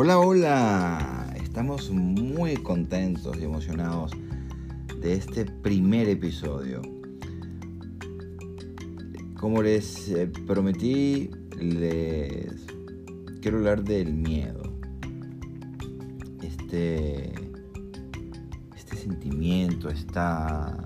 Hola, hola. Estamos muy contentos y emocionados de este primer episodio. Como les eh, prometí, les quiero hablar del miedo. Este, este sentimiento, esta,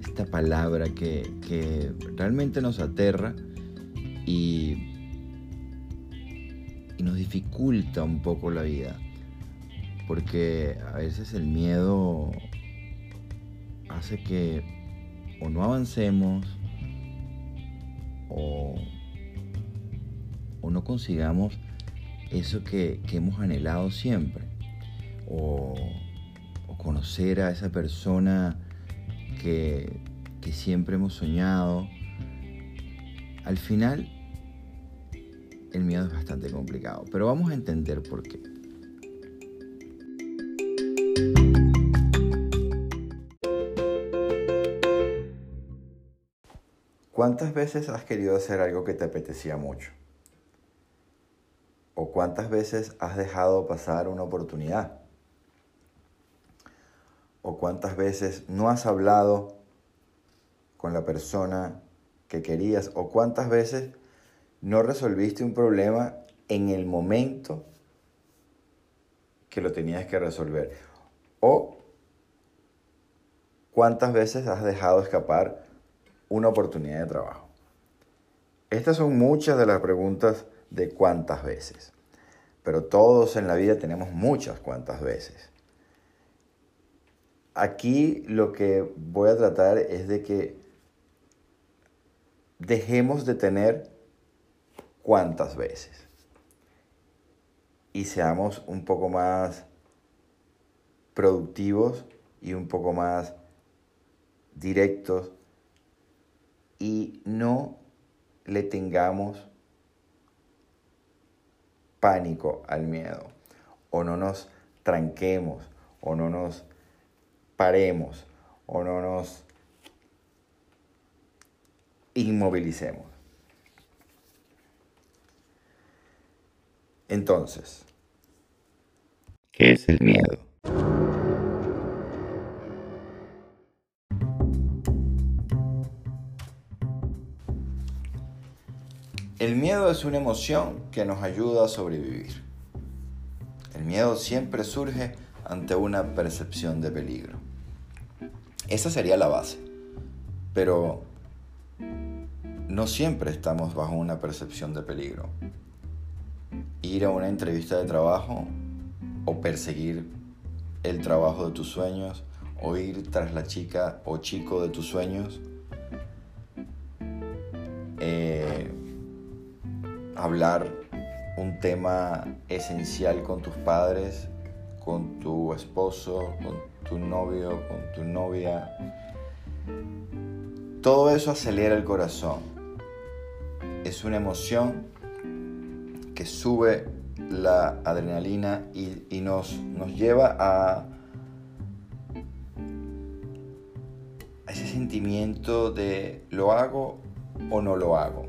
esta palabra que, que realmente nos aterra y y nos dificulta un poco la vida. Porque a veces el miedo hace que o no avancemos o, o no consigamos eso que, hemos anhelado siempre. O, o, conocer a esa persona que, que siempre hemos soñado. Al final el miedo es bastante complicado, pero vamos a entender por qué. ¿Cuántas veces has querido hacer algo que te apetecía mucho? ¿O cuántas veces has dejado pasar una oportunidad? ¿O cuántas veces no has hablado con la persona que querías? ¿O cuántas veces no resolviste un problema en el momento que lo tenías que resolver. O cuántas veces has dejado escapar una oportunidad de trabajo. Estas son muchas de las preguntas de cuántas veces. Pero todos en la vida tenemos muchas cuantas veces. Aquí lo que voy a tratar es de que dejemos de tener cuántas veces. Y seamos un poco más productivos y un poco más directos y no le tengamos pánico al miedo o no nos tranquemos o no nos paremos o no nos inmovilicemos. Entonces, ¿qué es el miedo? El miedo es una emoción que nos ayuda a sobrevivir. El miedo siempre surge ante una percepción de peligro. Esa sería la base. Pero no siempre estamos bajo una percepción de peligro ir a una entrevista de trabajo o perseguir el trabajo de tus sueños o ir tras la chica o chico de tus sueños. Eh, hablar un tema esencial con tus padres, con tu esposo, con tu novio, con tu novia. Todo eso acelera el corazón. Es una emoción que sube la adrenalina y, nos, nos, lleva a, a ese sentimiento de lo hago o no lo hago.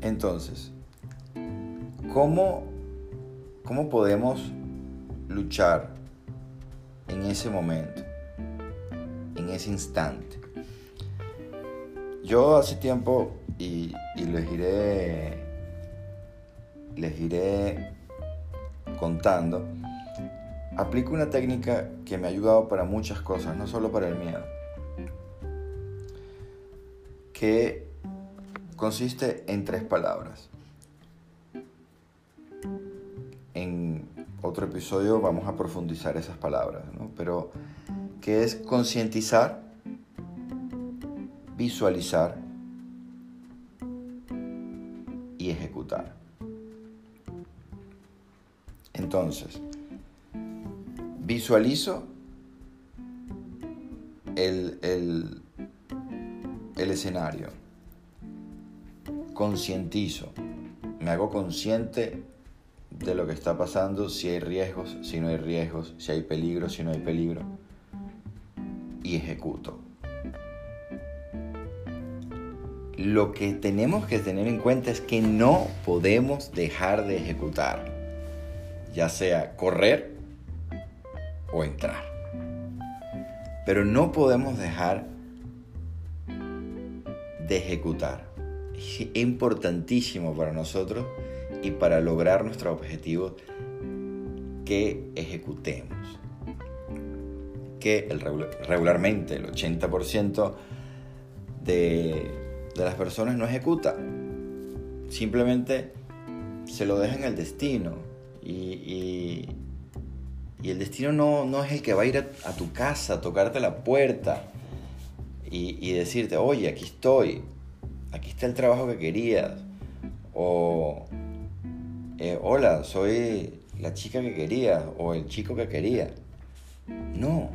Entonces, ¿cómo, cómo podemos luchar en ese momento, en ese instante? Yo hace tiempo, y, y les iré les iré contando, aplico una técnica que me ha ayudado para muchas cosas, no solo para el miedo, que consiste en tres palabras. En otro episodio vamos a profundizar esas palabras, pero que es concientizar, visualizar y ejecutar. Entonces, visualizo el, el escenario, concientizo, me hago consciente de lo que está pasando, si hay riesgos, si no hay riesgos, si hay peligro, si no hay peligro, y ejecuto. lo que tenemos que tener en cuenta es que no podemos dejar de ejecutar, ya sea correr o entrar. Pero no podemos dejar de ejecutar. Es importantísimo para nosotros y para lograr nuestros objetivos que ejecutemos. Que regularmente el 80% de, de las personas no ejecuta. Simplemente se lo dejan al destino. Y, el destino no, no, es el que va a ir a, tu casa, a tocarte la puerta y, decirte, oye, aquí estoy, aquí está el trabajo que querías. O, eh, hola, soy la chica que quería o el chico que quería. No,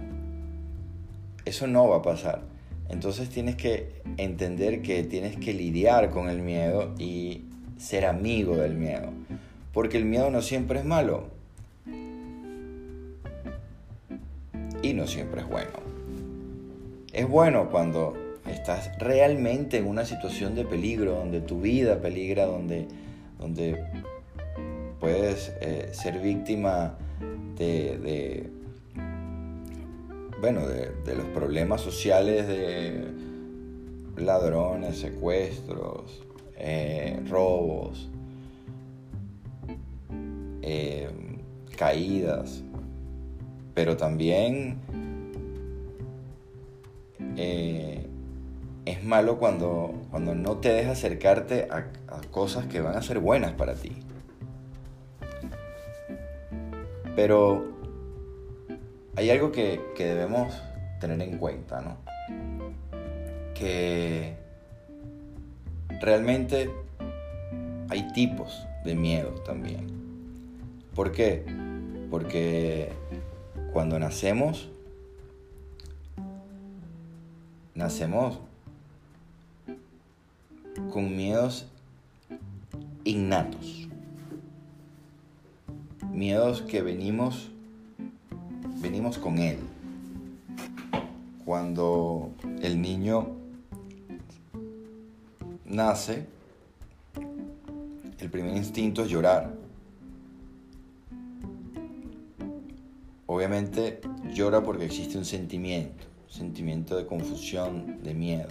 eso no va a pasar. Entonces tienes que entender que tienes que lidiar con el miedo y ser amigo del miedo. Porque el miedo no siempre es malo. Y no siempre es bueno. Es bueno cuando estás realmente en una situación de peligro, donde tu vida peligra, donde, donde puedes eh, ser víctima de, bueno, de, los problemas sociales de ladrones, secuestros, eh, caídas, pero también es malo cuando, cuando no te dejas acercarte a cosas que van a ser buenas para ti. Pero hay algo que, debemos tener en cuenta, ¿no? Que realmente hay tipos de miedo también. ¿Por qué? Porque cuando nacemos, nacemos con miedos innatos miedos que venimos, venimos con él. Cuando el niño nace, el primer instinto es llorar. Obviamente llora porque existe un sentimiento, sentimiento de confusión, de miedo.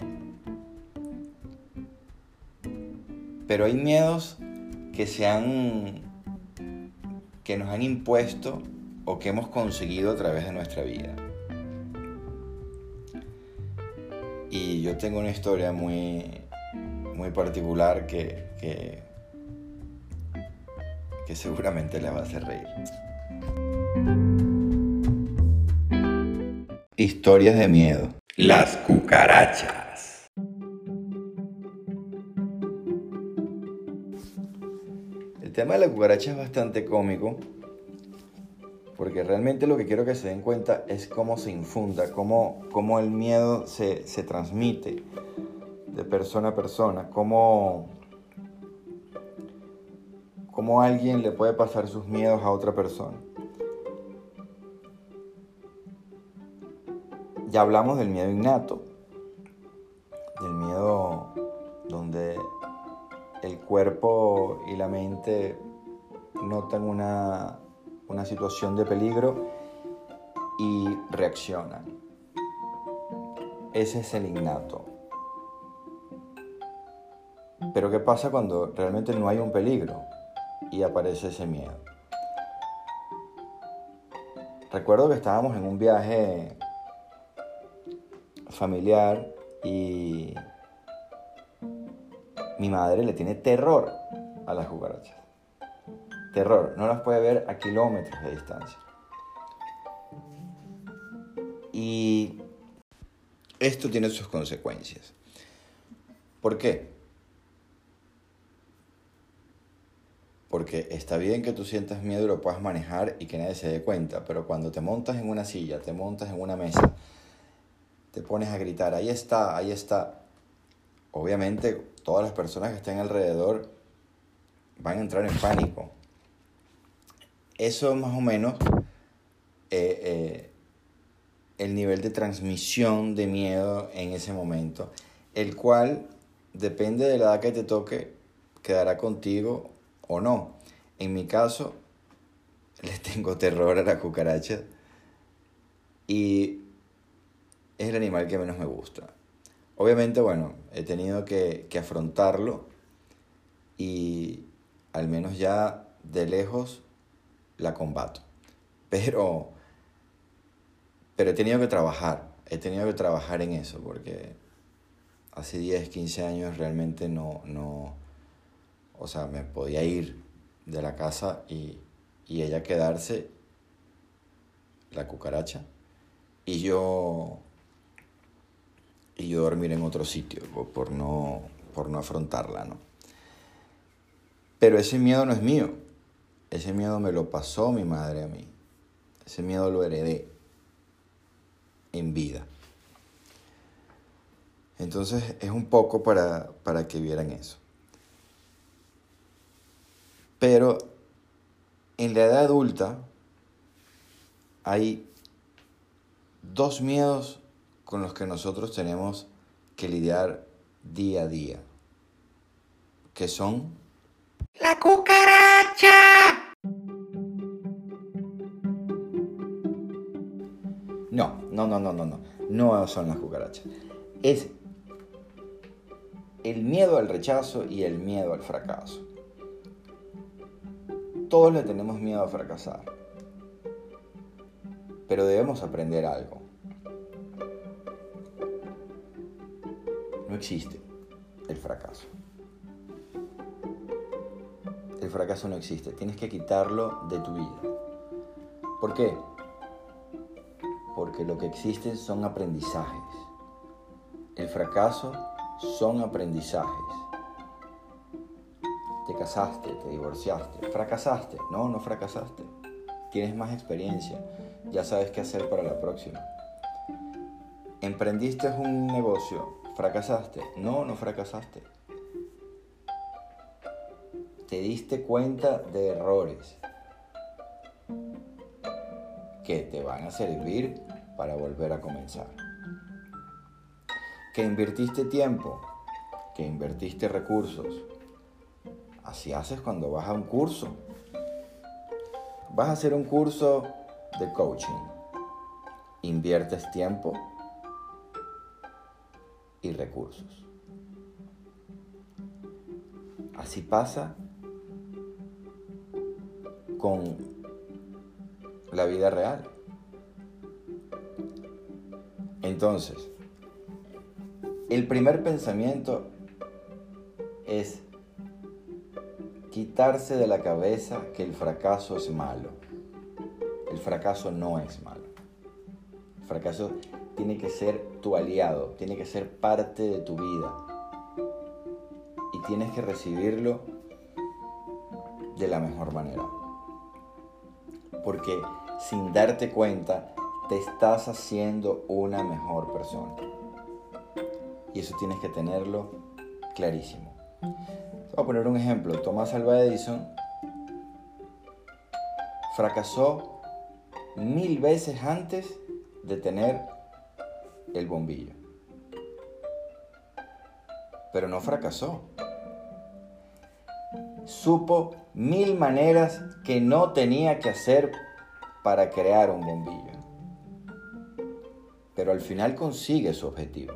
Pero hay miedos que se han que nos han impuesto o que hemos conseguido a través de nuestra vida. Y yo tengo una historia muy, muy particular que, que, que seguramente les va a hacer reír. Historias de miedo. Las cucarachas. El tema de la cucaracha es bastante cómico, porque realmente lo que quiero que se den cuenta es cómo se infunda, cómo, cómo el miedo se, transmite de persona a persona, cómo, cómo alguien le puede pasar sus miedos a otra persona. Ya hablamos del miedo innato, del miedo donde el cuerpo y la mente notan una, una situación de peligro y reaccionan. Ese es el innato. Pero ¿qué pasa cuando realmente no hay un peligro y aparece ese miedo? Recuerdo que estábamos en un viaje familiar y mi madre le tiene terror a las cucarachas. Terror, no las puede ver a kilómetros de distancia. Y esto tiene sus consecuencias. ¿Por qué? Porque está bien que tú sientas miedo y lo puedas manejar y que nadie se dé cuenta, pero cuando te montas en una silla, te montas en una mesa, te pones a gritar, ahí está, ahí está, obviamente todas las personas que estén alrededor van a entrar en pánico. Eso es más o menos eh, eh, el nivel de transmisión de miedo en ese momento, el cual depende de la edad que te toque, quedará contigo o no. En mi caso, le tengo terror a la cucaracha y es el animal que menos me gusta. Obviamente, bueno, he tenido que, que afrontarlo y al menos ya de lejos la combato. Pero, pero he tenido que trabajar, he tenido que trabajar en eso porque hace 10, 15 años realmente no, no, o sea, me podía ir de la casa y, y ella quedarse, la cucaracha, y yo, y yo dormir en otro sitio por no, por no afrontarla, ¿no? Pero ese miedo no es mío, ese miedo me lo pasó mi madre a mí, ese miedo lo heredé en vida. Entonces es un poco para, para que vieran eso. Pero en la edad adulta hay dos miedos con los que nosotros tenemos que lidiar día a día, que son la cucaracha. No, no, no, no, no, no, no son las cucarachas. Es el miedo al rechazo y el miedo al fracaso. Todos le tenemos miedo a fracasar, pero debemos aprender algo. Existe el fracaso. El fracaso no existe, tienes que quitarlo de tu vida. ¿Por qué? Porque lo que existe son aprendizajes. El fracaso son aprendizajes. Te casaste, te divorciaste, fracasaste. No, no fracasaste. Tienes más experiencia. Ya sabes qué hacer para la próxima. Emprendiste un negocio, fracasaste. No, no fracasaste. Te diste cuenta de errores que te van a servir para volver a comenzar. Que invertiste tiempo, que invertiste recursos, Así haces cuando vas a un curso. Vas a hacer un curso de coaching. Inviertes tiempo y recursos. Así pasa con la vida real. Entonces, el primer pensamiento es quitarse de la cabeza que el fracaso es malo. El fracaso no es malo. El fracaso tiene que ser tu aliado, tiene que ser parte de tu vida. Y tienes que recibirlo de la mejor manera. Porque sin darte cuenta, te estás haciendo una mejor persona. Y eso tienes que tenerlo clarísimo. Voy a poner un ejemplo. Thomas Alva Edison fracasó mil veces antes de tener el bombillo. Pero no fracasó. Supo mil maneras que no tenía que hacer para crear un bombillo. Pero al final consigue su objetivo.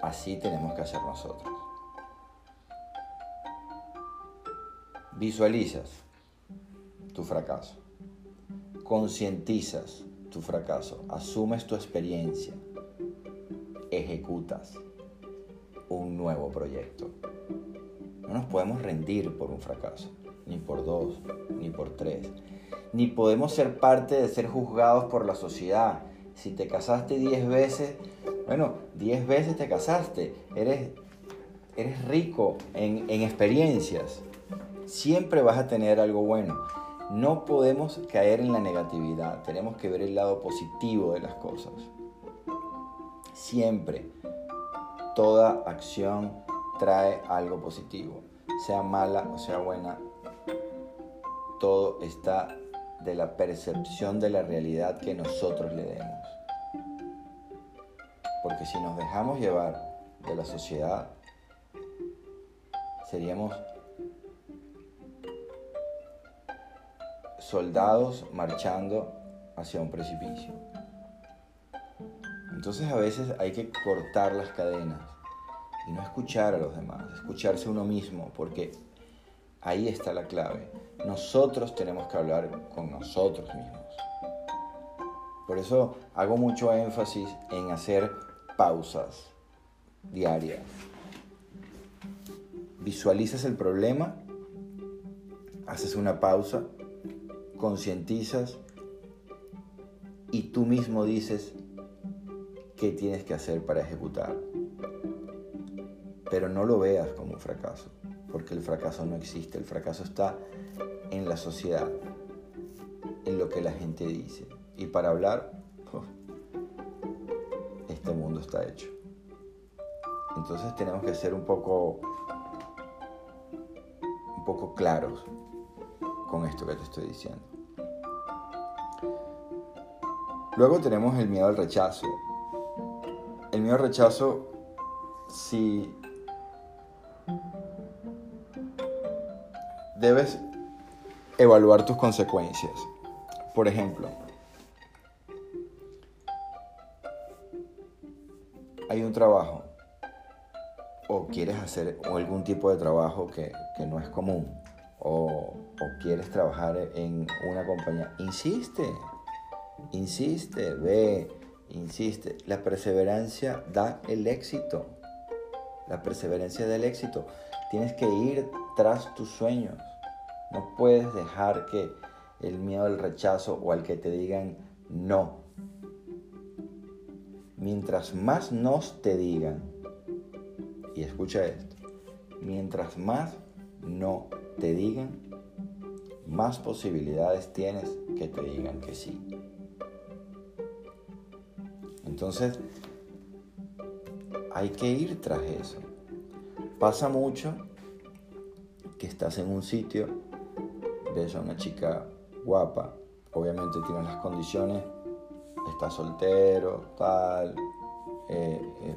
Así tenemos que hacer nosotros. Visualizas tu fracaso. Concientizas tu fracaso. Asumes tu experiencia. Ejecutas un nuevo proyecto. No nos podemos rendir por un fracaso, ni por dos, ni por tres. Ni podemos ser parte de ser juzgados por la sociedad. Si te casaste diez veces, bueno, 10 veces te casaste, eres, eres rico en, en experiencias. Siempre vas a tener algo bueno. No podemos caer en la negatividad, tenemos que ver el lado positivo de las cosas. Siempre, toda acción trae algo positivo, sea mala o sea buena. Todo está de la percepción de la realidad que nosotros le demos. Porque si nos dejamos llevar de la sociedad, seríamos soldados marchando hacia un precipicio. Entonces a veces hay que cortar las cadenas y no escuchar a los demás, escucharse uno mismo, porque ahí está la clave. Nosotros tenemos que hablar con nosotros mismos. Por eso hago mucho énfasis en hacer pausas diarias. Visualizas el problema, haces una pausa, concientizas y tú mismo dices qué tienes que hacer para ejecutar. Pero no lo veas como un fracaso, porque el fracaso no existe, el fracaso está en la sociedad, en lo que la gente dice. Y para hablar, este mundo está hecho. Entonces tenemos que ser un poco, un poco claros con esto que te estoy diciendo. Luego tenemos el miedo al rechazo. El miedo al rechazo, si debes evaluar tus consecuencias. Por ejemplo, hay un trabajo o quieres hacer algún tipo de trabajo que, no es común o, o quieres trabajar en una compañía, insiste, insiste, ve, insiste. La perseverancia da el éxito. La perseverancia da el éxito. Tienes que ir tras tus sueños. No puedes dejar que el miedo al rechazo o al que te digan no. Mientras más nos te digan, y escucha esto, mientras más no te digan, más posibilidades tienes que te digan que sí. Entonces, hay que ir tras eso. Pasa mucho que estás en un sitio, ves a una chica guapa, obviamente tiene las condiciones, está soltero, tal, eh, eh,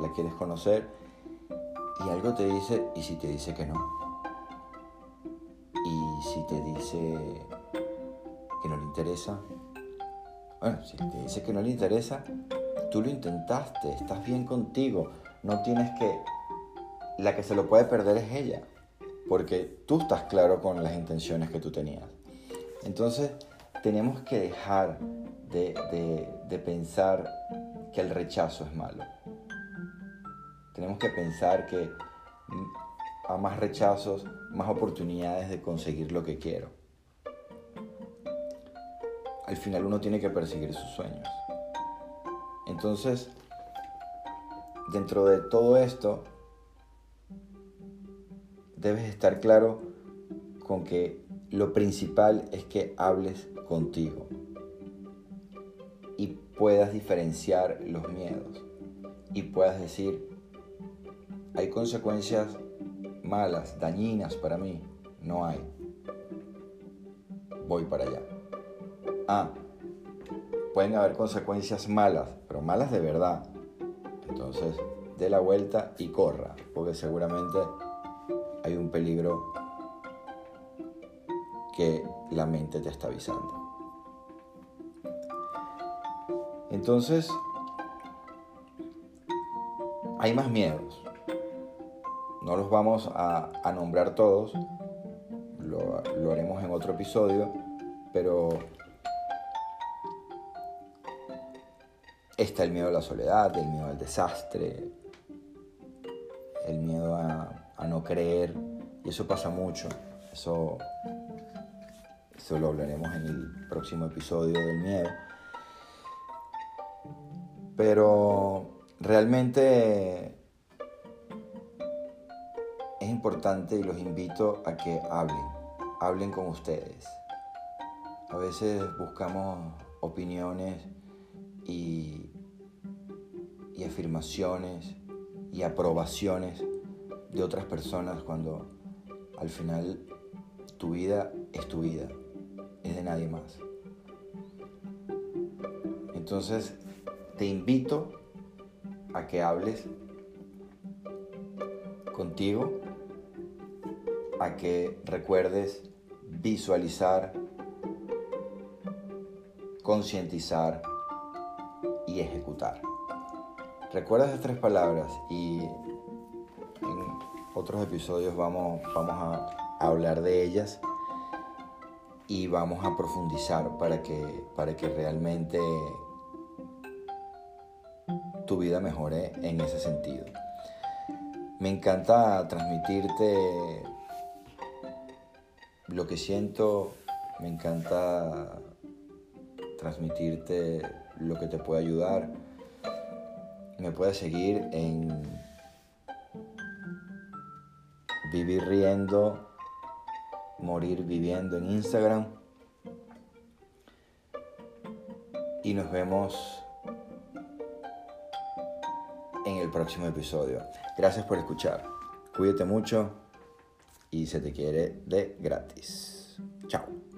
la quieres conocer y algo te dice, ¿y si te dice que no? ¿Y si te dice que no le interesa? Bueno, si te dice que no le interesa, tú lo intentaste, estás bien contigo, no tienes que... La que se lo puede perder es ella, porque tú estás claro con las intenciones que tú tenías. Entonces, tenemos que dejar de, de pensar que el rechazo es malo. Tenemos que pensar que a más rechazos, más oportunidades de conseguir lo que quiero. Al final uno tiene que perseguir sus sueños. Entonces, dentro de todo esto, debes estar claro con que lo principal es que hables contigo y puedas diferenciar los miedos y puedas decir, ¿Hay consecuencias malas, dañinas para mí? No hay. Voy para allá. Ah, pueden haber consecuencias malas, pero malas de verdad. Entonces, dé la vuelta y corra, porque seguramente hay un peligro que la mente te está avisando. Entonces, hay más miedos. No los vamos a, nombrar todos, lo, lo haremos en otro episodio, pero está el miedo a la soledad, el miedo al desastre, el miedo a, no creer, y eso pasa mucho. Eso, eso lo hablaremos en el próximo episodio del miedo. Pero realmente importante y los invito a que hablen, hablen con ustedes. A veces buscamos opiniones y, y afirmaciones y aprobaciones de otras personas cuando al final tu vida es tu vida, es de nadie más. Entonces te invito a que hables contigo, a que recuerdes visualizar, concientizar y ejecutar. Recuerda esas tres palabras y en otros episodios vamos, vamos a hablar de ellas y vamos a profundizar para que, para que realmente tu vida mejore en ese sentido. Me encanta transmitirte lo que siento, me encanta transmitirte lo que te puede ayudar. Me puedes seguir en Vivir Riendo, Morir Viviendo en Instagram. Y nos vemos en el próximo episodio. Gracias por escuchar. Cuídate mucho y se te quiere de gratis. Chao.